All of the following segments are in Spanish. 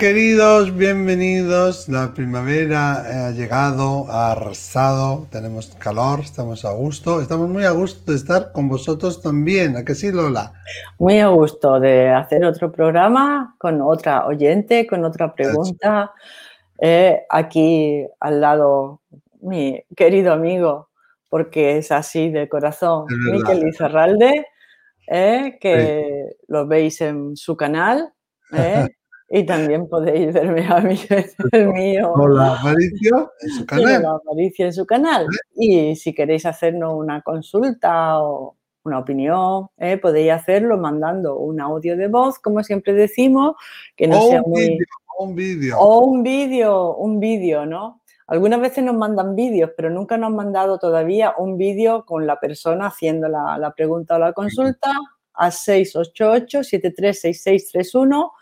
Queridos, bienvenidos. La primavera ha llegado, ha arrasado, tenemos calor, estamos a gusto. Estamos muy a gusto de estar con vosotros también. ¿A que sí, Lola? Muy a gusto de hacer otro programa con otra oyente, con otra pregunta. Eh, aquí al lado, mi querido amigo, porque es así de corazón, Miquel Izarralde, eh, que lo veis en su canal. Eh, y también podéis verme a mí el mío. Hola, Aparicio, en su canal. Hola, Aparicio en su canal. Y si queréis hacernos una consulta o una opinión, ¿eh? podéis hacerlo mandando un audio de voz, como siempre decimos, que no sea un muy... un vídeo. O un vídeo, un vídeo, ¿no? Algunas veces nos mandan vídeos, pero nunca nos han mandado todavía un vídeo con la persona haciendo la, la pregunta o la consulta a 688 736631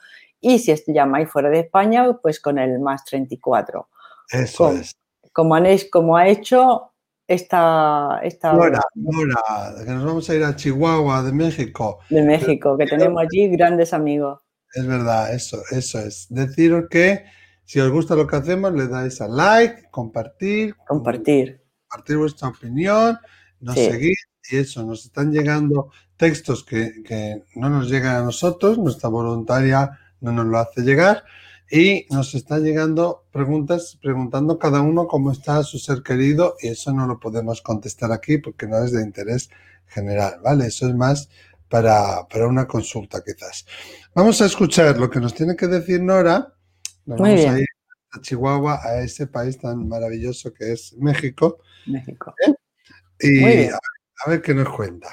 y si llamáis fuera de España, pues con el más 34. Eso como, es. Como, han, como ha hecho esta... esta Nora, Nora, que nos vamos a ir a Chihuahua, de México. De México, que tenemos allí grandes amigos. Es verdad, eso, eso es. Deciros que si os gusta lo que hacemos, le dais a like, compartir. Compartir. Compartir vuestra opinión, nos sí. seguís y eso, nos están llegando textos que, que no nos llegan a nosotros, nuestra voluntaria no nos lo hace llegar. Y nos están llegando preguntas preguntando cada uno cómo está su ser querido y eso no lo podemos contestar aquí porque no es de interés general, ¿vale? Eso es más para, para una consulta quizás. Vamos a escuchar lo que nos tiene que decir Nora. Nos Muy vamos bien. a ir a Chihuahua, a ese país tan maravilloso que es México. México. Y Muy bien. a, a ver qué nos cuenta.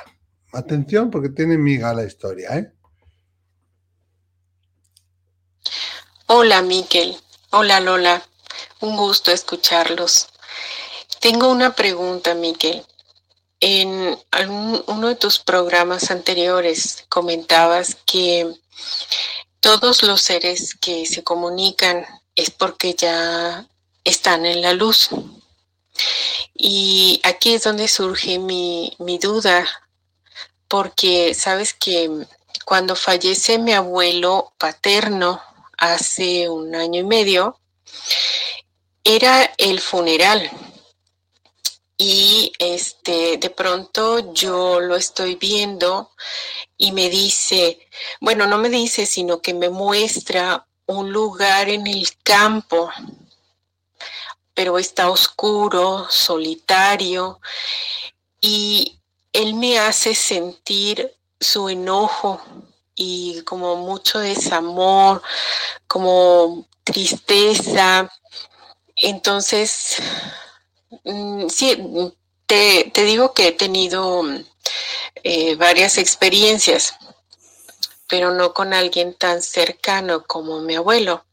Atención porque tiene miga la historia, ¿eh? Hola, Miquel. Hola, Lola. Un gusto escucharlos. Tengo una pregunta, Miquel. En uno de tus programas anteriores comentabas que todos los seres que se comunican es porque ya están en la luz. Y aquí es donde surge mi, mi duda, porque sabes que cuando fallece mi abuelo paterno, hace un año y medio, era el funeral. Y este, de pronto yo lo estoy viendo y me dice, bueno, no me dice, sino que me muestra un lugar en el campo, pero está oscuro, solitario, y él me hace sentir su enojo, y como mucho desamor, como tristeza. Entonces, mm, sí, te, te, digo que he tenido eh, varias experiencias, pero no con alguien tan cercano como mi abuelo.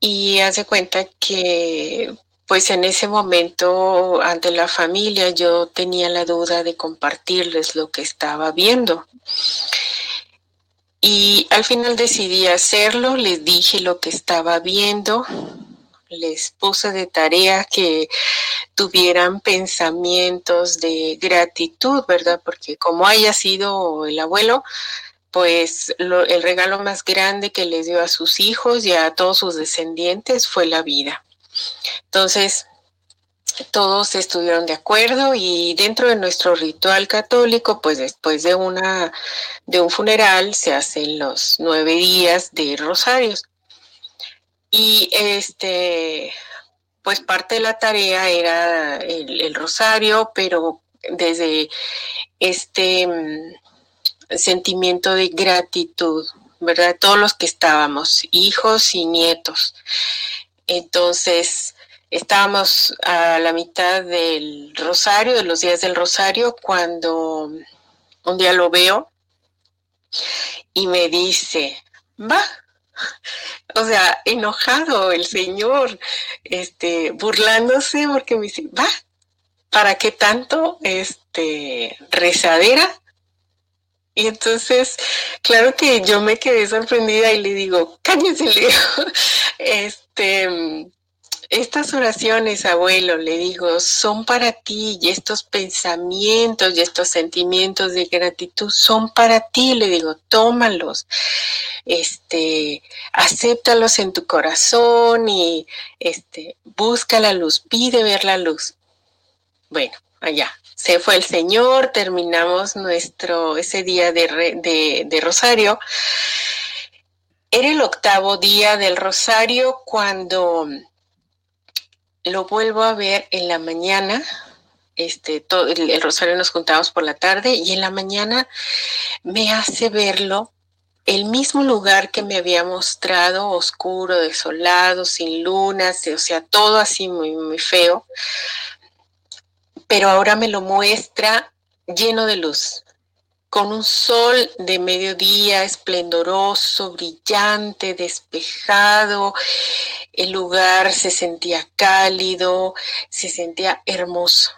Y hace cuenta que pues en ese momento ante la familia yo tenía la duda de compartirles lo que estaba viendo. Y al final decidí hacerlo, les dije lo que estaba viendo, les puse de tarea que tuvieran pensamientos de gratitud, ¿verdad? Porque como haya sido el abuelo, pues lo, el regalo más grande que les dio a sus hijos y a todos sus descendientes fue la vida. Entonces, todos estuvieron de acuerdo y dentro de nuestro ritual católico, pues después de una de un funeral se hacen los nueve días de rosarios. Y este, pues parte de la tarea era el, el rosario, pero desde este um, sentimiento de gratitud, ¿verdad? Todos los que estábamos, hijos y nietos. Entonces, estábamos a la mitad del rosario, de los días del rosario, cuando un día lo veo y me dice, va, o sea, enojado el señor, este, burlándose porque me dice, va, ¿para qué tanto, este, rezadera? Y entonces, claro que yo me quedé sorprendida y le digo, cállese, le digo, este, estas oraciones, abuelo, le digo, son para ti y estos pensamientos y estos sentimientos de gratitud son para ti, le digo, tómalos, este, acéptalos en tu corazón y este, busca la luz, pide ver la luz. Bueno, allá, se fue el Señor, terminamos nuestro, ese día de, de Rosario. Era el octavo día del Rosario cuando lo vuelvo a ver en la mañana. Este, todo, el, rosario nos juntamos por la tarde y en la mañana me hace verlo el mismo lugar que me había mostrado, oscuro, desolado, sin lunas, o sea, todo así muy, muy feo. Pero ahora me lo muestra lleno de luz, con un sol de mediodía esplendoroso, brillante, despejado. El lugar se sentía cálido, se sentía hermoso.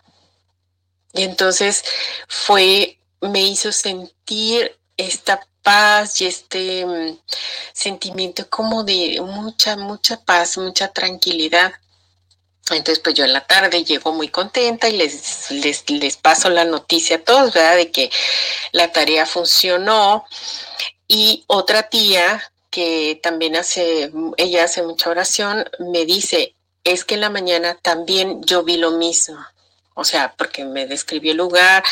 Y entonces fue, me hizo sentir esta paz y este mm, sentimiento como de mucha, mucha paz, mucha tranquilidad. Entonces, pues yo en la tarde llego muy contenta y les, les, paso la noticia a todos, ¿verdad? De que la tarea funcionó. Y otra tía que también hace, ella hace mucha oración, me dice, es que en la mañana también yo vi lo mismo. O sea, porque me describió el lugar,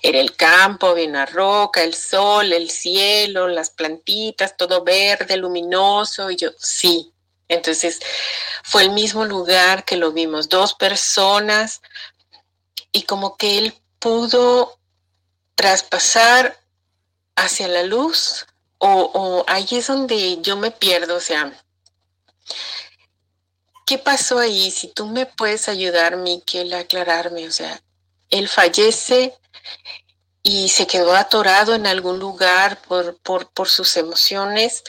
era el campo, había una roca, el sol, el cielo, las plantitas, todo verde, luminoso. Y yo, sí, entonces fue el mismo lugar que lo vimos, dos personas, y como que él pudo traspasar hacia la luz, o, ahí es donde yo me pierdo, o sea, ¿qué pasó ahí? Si tú me puedes ayudar, Miquel, a aclararme, o sea, él fallece y se quedó atorado en algún lugar por, por, por sus emociones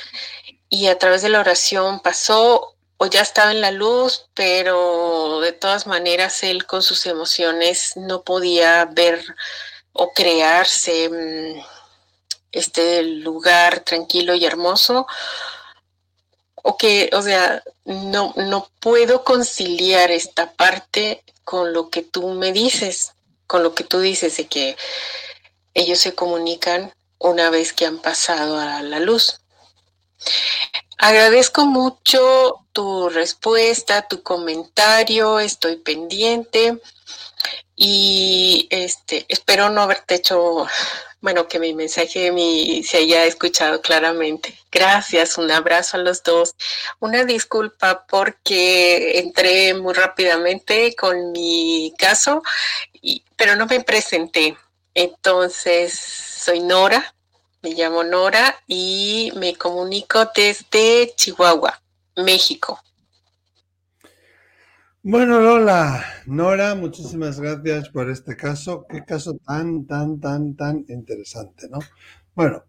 y a través de la oración pasó o ya estaba en la luz, pero de todas maneras él con sus emociones no podía ver o crearse mm, este lugar tranquilo y hermoso o que, o sea, no, no puedo conciliar esta parte con lo que tú me dices, con lo que tú dices de que ellos se comunican una vez que han pasado a la luz. Agradezco mucho tu respuesta, tu comentario, estoy pendiente y este espero no haberte hecho, bueno, que mi mensaje se haya escuchado claramente. Gracias, un abrazo a los dos. Una disculpa porque entré muy rápidamente con mi caso, y, pero no me presenté. Entonces, soy Nora, me llamo Nora y me comunico desde Chihuahua, México. Bueno, Lola, Nora, muchísimas gracias por este caso. Qué caso tan, tan, tan, tan interesante, ¿no? Bueno,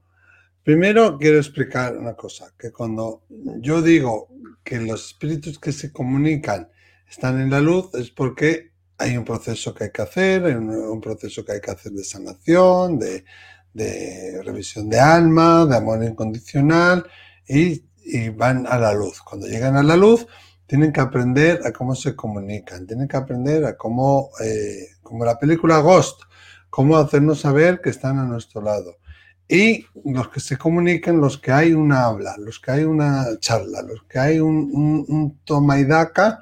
primero quiero explicar una cosa, que cuando yo digo que los espíritus que se comunican están en la luz es porque hay un proceso que hay que hacer, hay un proceso que hay que hacer de sanación, de, de revisión de alma, de amor incondicional y, van a la luz. Cuando llegan a la luz, tienen que aprender a cómo se comunican, tienen que aprender a cómo, eh, como la película Ghost, cómo hacernos saber que están a nuestro lado. Y los que se comunican, los que hay una habla, los que hay una charla, los que hay un, un toma y daca,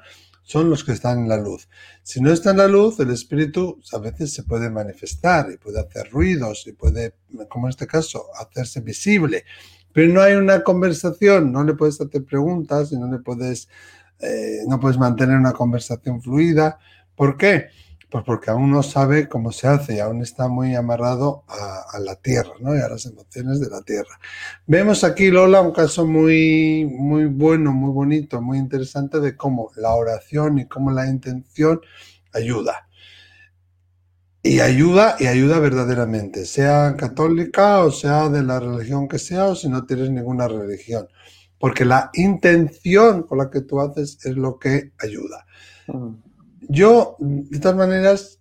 son los que están en la luz. Si no está en la luz, el espíritu a veces se puede manifestar y puede hacer ruidos y puede, como en este caso, hacerse visible. Pero no hay una conversación, no le puedes hacer preguntas y no le puedes, eh, no puedes mantener una conversación fluida. ¿Por qué? Pues porque aún no sabe cómo se hace y aún está muy amarrado a, la tierra ¿no? y a las emociones de la tierra. Vemos aquí, Lola, un caso muy, muy bueno, muy bonito, muy interesante de cómo la oración y cómo la intención ayuda. Y ayuda y ayuda verdaderamente, sea católica o sea de la religión que sea o si no tienes ninguna religión. Porque la intención con la que tú haces es lo que ayuda. Yo, de todas maneras,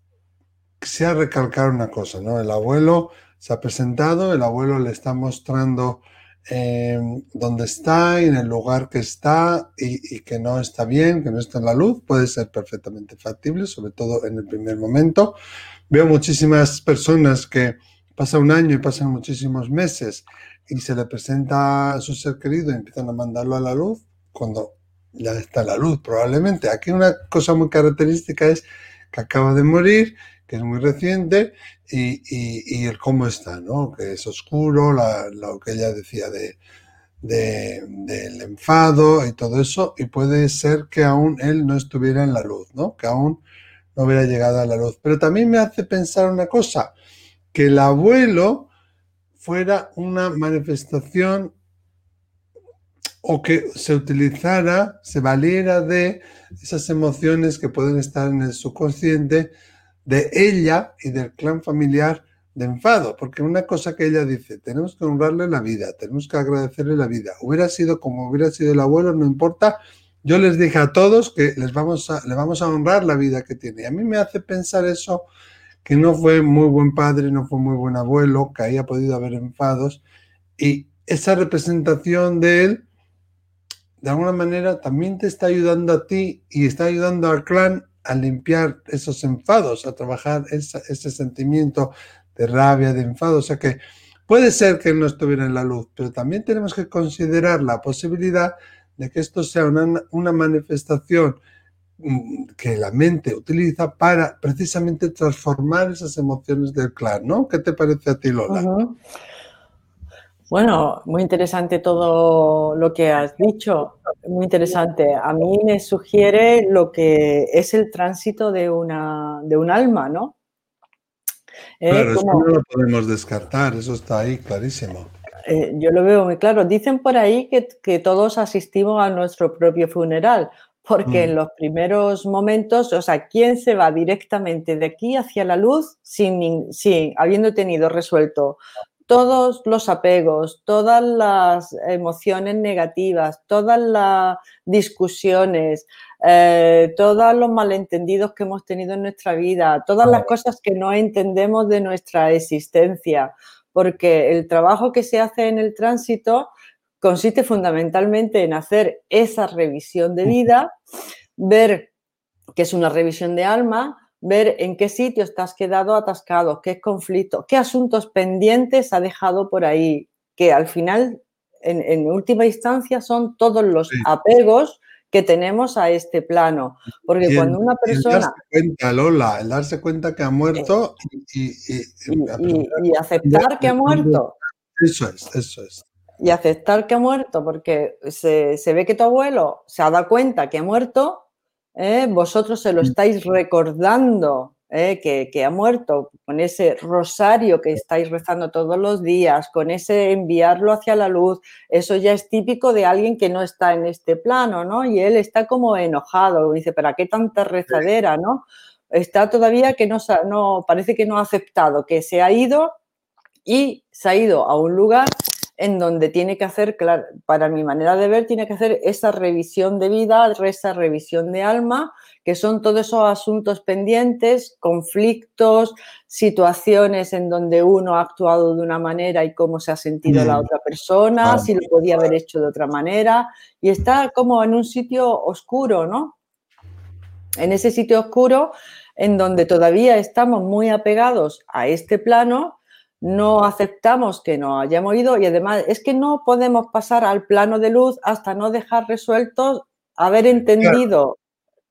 quisiera recalcar una cosa, ¿no? El abuelo se ha presentado, el abuelo le está mostrando em, donde está en el lugar que está y, y, que no está bien, que no está en la luz, puede ser perfectamente factible, sobre todo en el primer momento. Veo muchísimas personas que pasan un año y pasan muchísimos meses y se le presenta a su ser querido y empiezan a mandarlo a la luz cuando ya está la luz, probablemente. Aquí una cosa muy característica es que acaba de morir, que es muy reciente, y, el cómo está, ¿no? Que es oscuro, lo que ella decía de, del enfado y todo eso, y puede ser que aún él no estuviera en la luz, ¿no? Que aún no hubiera llegado a la luz. Pero también me hace pensar una cosa, que el abuelo fuera una manifestación o que se utilizara, se valiera de esas emociones que pueden estar en el subconsciente de ella y del clan familiar de enfado, porque una cosa que ella dice, tenemos que honrarle la vida, tenemos que agradecerle la vida. Hubiera sido como hubiera sido el abuelo, no importa. Yo les dije a todos que les vamos a, le vamos a honrar la vida que tiene. Y a mí me hace pensar eso, que no fue muy buen padre, no fue muy buen abuelo, que haya podido haber enfados. Y esa representación de él de alguna manera también te está ayudando a ti y está ayudando al clan a limpiar esos enfados, a trabajar ese sentimiento de rabia, de enfado. O sea que puede ser que no estuviera en la luz, pero también tenemos que considerar la posibilidad de que esto sea una, manifestación mm, que la mente utiliza para precisamente transformar esas emociones del clan, ¿no? ¿Qué te parece a ti, Lola? Bueno, muy interesante todo lo que has dicho, muy interesante. A mí me sugiere lo que es el tránsito de, una, de un alma, ¿no? Eh, claro, eso no lo podemos descartar, eso está ahí clarísimo. Eh, yo lo veo muy claro. Dicen por ahí que, todos asistimos a nuestro propio funeral, porque en mm. los primeros momentos, o sea, ¿quién se va directamente de aquí hacia la luz sin, sin habiendo tenido resuelto todos los apegos, todas las emociones negativas, todas las discusiones, eh, todos los malentendidos que hemos tenido en nuestra vida, todas las cosas que no entendemos de nuestra existencia, porque el trabajo que se hace en el tránsito consiste fundamentalmente en hacer esa revisión de vida, ver que es una revisión de alma, ver en qué sitios te has quedado atascado, qué conflicto, qué asuntos pendientes ha dejado por ahí, que al final, en, última instancia, son todos los apegos que tenemos a este plano. Porque cuando una persona... El darse cuenta, Lola, el darse cuenta que ha muerto y, y, aceptar que ha muerto. Eso es, eso es. Y aceptar que ha muerto, porque se, se ve que tu abuelo se ha dado cuenta que ha muerto ¿eh? vosotros se lo mm. estáis recordando ¿eh? que, ha muerto, con ese rosario que estáis rezando todos los días, con ese enviarlo hacia la luz, eso ya es típico de alguien que no está en este plano, ¿no? Y él está como enojado, dice, ¿para qué tanta rezadera, no? Está todavía que no, no parece que no ha aceptado, que se ha ido y se ha ido a un lugar en donde tiene que hacer, claro, para mi manera de ver, tiene que hacer esa revisión de vida, esa revisión de alma, que son todos esos asuntos pendientes, conflictos, situaciones en donde uno ha actuado de una manera y cómo se ha sentido la otra persona, si lo podía haber hecho de otra manera, y está como en un sitio oscuro, ¿no? En ese sitio oscuro en donde todavía estamos muy apegados a este plano, no aceptamos que no hayamos ido y además es que no podemos pasar al plano de luz hasta no dejar resueltos, haber entendido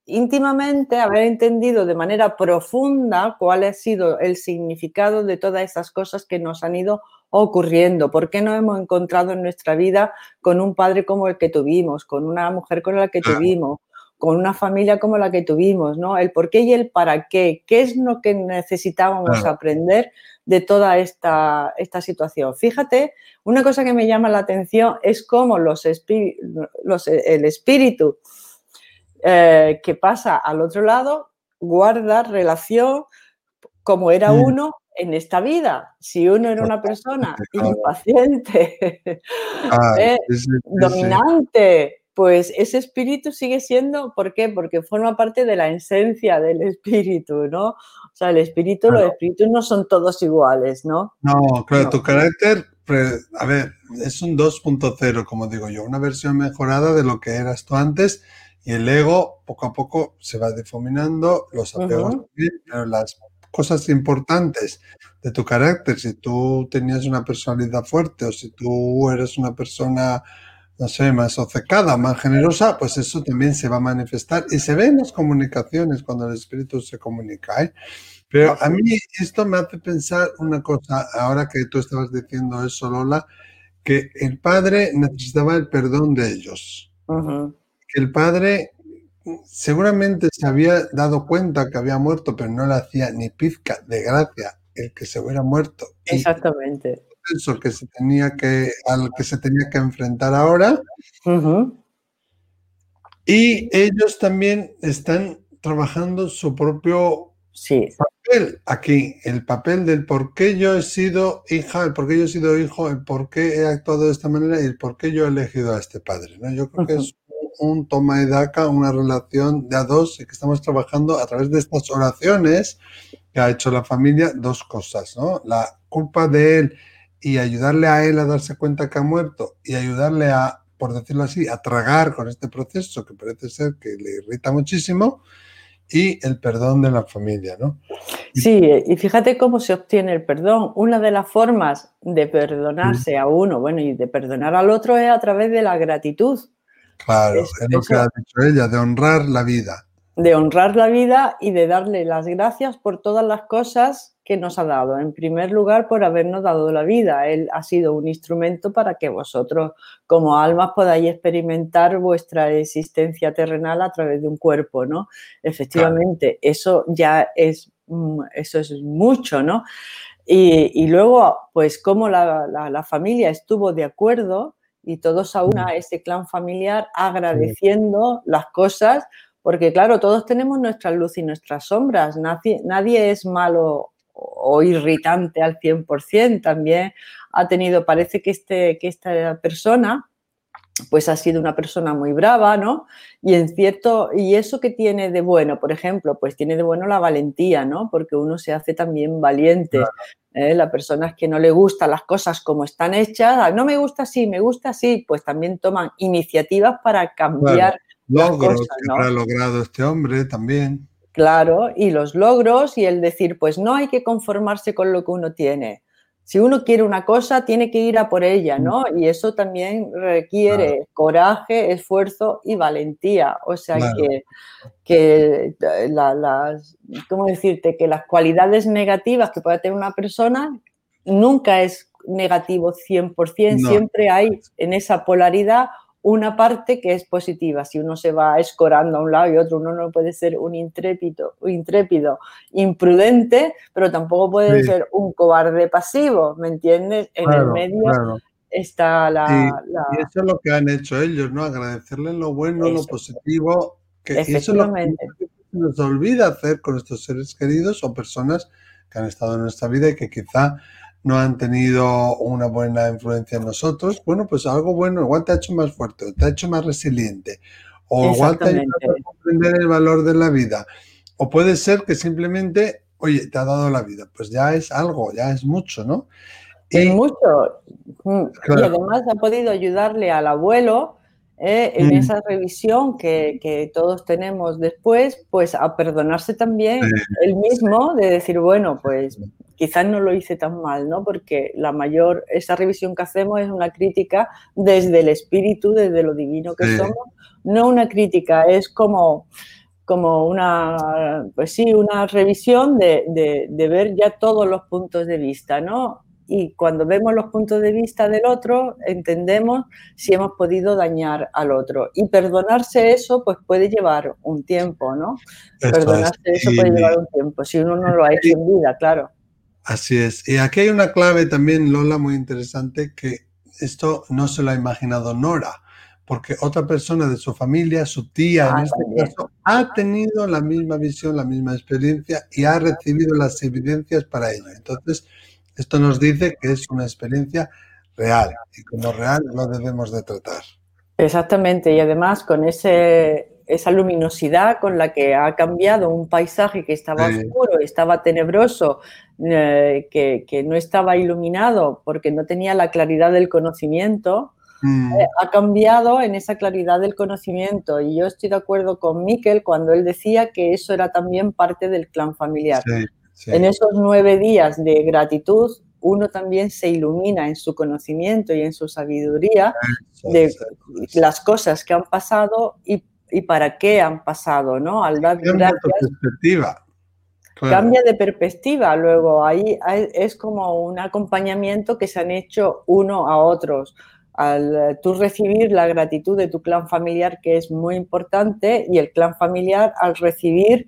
íntimamente, haber entendido de manera profunda cuál ha sido el significado de todas esas cosas que nos han ido ocurriendo, por qué no hemos encontrado en nuestra vida con un padre como el que tuvimos, con una mujer con la que tuvimos, con una familia como la que tuvimos, ¿no? El por qué y el para qué, qué es lo que necesitábamos aprender de toda esta, esta, situación. Fíjate, una cosa que me llama la atención es cómo los, los el espíritu eh, que pasa al otro lado guarda relación como era uno en esta vida. Si uno era una persona impaciente, ah, eh, dominante, pues ese espíritu sigue siendo, ¿por qué? Porque forma parte de la esencia del espíritu, ¿no? O sea, el espíritu, los espíritus no son todos iguales, ¿no? No, claro, tu carácter a ver, es un 2.0, como digo yo, una versión mejorada de lo que eras tú antes y el ego poco a poco se va difuminando, los apegos pero las cosas importantes de tu carácter, si tú tenías una personalidad fuerte o si tú eres una persona, no sé, más obcecada, más generosa, pues eso también se va a manifestar y se ve en las comunicaciones cuando el espíritu se comunica. ¿eh? Pero a mí esto me hace pensar una cosa, ahora que tú estabas diciendo eso, Lola, que el padre necesitaba el perdón de ellos. Que el padre seguramente se había dado cuenta que había muerto, pero no le hacía ni pizca de gracia el que se hubiera muerto. Exactamente. Eso que se tenía que, al que se tenía que enfrentar ahora. Y ellos también están trabajando su propio papel aquí, el papel del por qué yo he sido hija, el por qué yo he sido hijo, el por qué he actuado de esta manera y el por qué yo he elegido a este padre. ¿no? Yo creo que es un toma y daca, una relación de a dos y que estamos trabajando a través de estas oraciones que ha hecho la familia, dos cosas, ¿no? La culpa de él y ayudarle a él a darse cuenta que ha muerto y ayudarle a, por decirlo así, a tragar con este proceso que parece ser que le irrita muchísimo y el perdón de la familia, ¿no? Sí, y fíjate cómo se obtiene el perdón. Una de las formas de perdonarse a uno, bueno, y de perdonar al otro es a través de la gratitud. Claro, es, lo que ha dicho ella, de honrar la vida. De honrar la vida y de darle las gracias por todas las cosas que nos ha dado. En primer lugar, por habernos dado la vida. Él ha sido un instrumento para que vosotros, como almas, podáis experimentar vuestra existencia terrenal a través de un cuerpo, ¿no? Efectivamente, eso ya es, mm, eso es mucho, ¿no? Y, luego, pues, como la familia estuvo de acuerdo, y todos a una, ese clan familiar, agradeciendo las cosas, porque claro, todos tenemos nuestra luz y nuestras sombras, nadie, nadie es malo o irritante al 100%, también ha tenido, parece que, este, que esta persona pues ha sido una persona muy brava, ¿no? Y en cierto, y eso que tiene de bueno, por ejemplo, pues tiene de bueno la valentía, ¿no? Porque uno se hace también valiente. ¿eh? La persona es que no le gustan las cosas como están hechas, ah, no me gusta así, me gusta así, pues también toman iniciativas para cambiar. Logros que ha logrado este hombre también. Claro, y los logros y el decir, pues no hay que conformarse con lo que uno tiene si uno quiere una cosa, tiene que ir a por ella, ¿no? Y eso también requiere coraje, esfuerzo y valentía. O sea que, que las, ¿cómo decirte? Que las cualidades negativas que puede tener una persona nunca es negativo 100%, siempre hay en esa polaridad una parte que es positiva. Si uno se va escorando a un lado y otro, uno no puede ser un intrépido, intrépido imprudente, pero tampoco puede ser un cobarde pasivo, ¿me entiendes? En el medio está la, y, eso es lo que han hecho ellos, ¿no? Agradecerles lo bueno, lo positivo, que eso es lo que nos olvida hacer con estos seres queridos o personas que han estado en nuestra vida y que quizá no han tenido una buena influencia en nosotros, bueno, pues algo bueno, igual te ha hecho más fuerte, te ha hecho más resiliente, o igual te ha ayudado a comprender el valor de la vida, o puede ser que simplemente, oye, te ha dado la vida, pues ya es algo, ya es mucho, ¿no? Es mucho. Mm, y además ha podido ayudarle al abuelo ¿eh? en mm. esa revisión que, todos tenemos después, pues a perdonarse también el mismo, de decir, bueno, pues quizás no lo hice tan mal, ¿no? Porque la mayor, esa revisión que hacemos es una crítica desde el espíritu, desde lo divino que somos, no una crítica, es como como una, pues sí, una revisión de, de, de, ver ya todos los puntos de vista, ¿no? y cuando vemos los puntos de vista del otro, entendemos si hemos podido dañar al otro. Y perdonarse eso, pues puede llevar un tiempo, ¿no? perdonarse eso puede llevar un tiempo, si uno no lo ha hecho en vida, claro. Así es. Y aquí hay una clave también, Lola, muy interesante, que esto no se lo ha imaginado Nora, porque otra persona de su familia, su tía en ah, este caso, ha tenido la misma visión, la misma experiencia y ha recibido las evidencias para ello. Entonces, esto nos dice que es una experiencia real y como real lo debemos de tratar. Exactamente, y además con ese, esa luminosidad con la que ha cambiado un paisaje que estaba oscuro, estaba tenebroso, eh, que, no estaba iluminado porque no tenía la claridad del conocimiento, mm. eh, ha cambiado en esa claridad del conocimiento. Y yo estoy de acuerdo con Miquel cuando él decía que eso era también parte del clan familiar. En esos nueve días de gratitud, uno también se ilumina en su conocimiento y en su sabiduría de las cosas que han pasado y, para qué han pasado, ¿no? Al dar gracias, perspectiva. Cambia de perspectiva. Luego ahí es como un acompañamiento que se han hecho uno a otros. Al tú recibir la gratitud de tu clan familiar, que es muy importante, y el clan familiar al recibir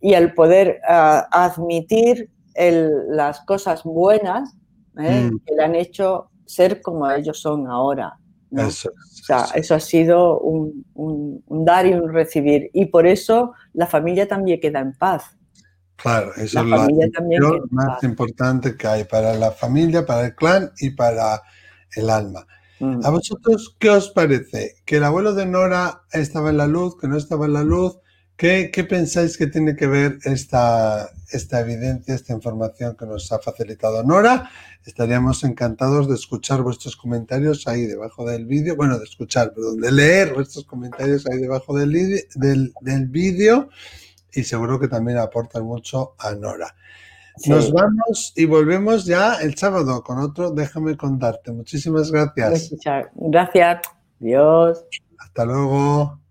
y al poder admitir las cosas buenas ¿eh? mm. que le han hecho ser como ellos son ahora. Eso, o sea, eso ha sido un, un, dar y un recibir. Y por eso la familia también queda en paz. Claro, eso es lo más importante que hay para la familia, para el clan y para el alma. ¿A vosotros qué os parece? ¿Que el abuelo de Nora estaba en la luz, que no estaba en la luz? ¿Qué, qué pensáis que tiene que ver esta, esta evidencia, esta información que nos ha facilitado Nora? Estaríamos encantados de escuchar vuestros comentarios ahí debajo del vídeo, bueno, de escuchar, perdón, de leer vuestros comentarios ahí debajo del, del, del vídeo y seguro que también aportan mucho a Nora. Nos vamos y volvemos ya el sábado con otro Déjame contarte. Muchísimas gracias. Gracias. Adiós. Hasta luego.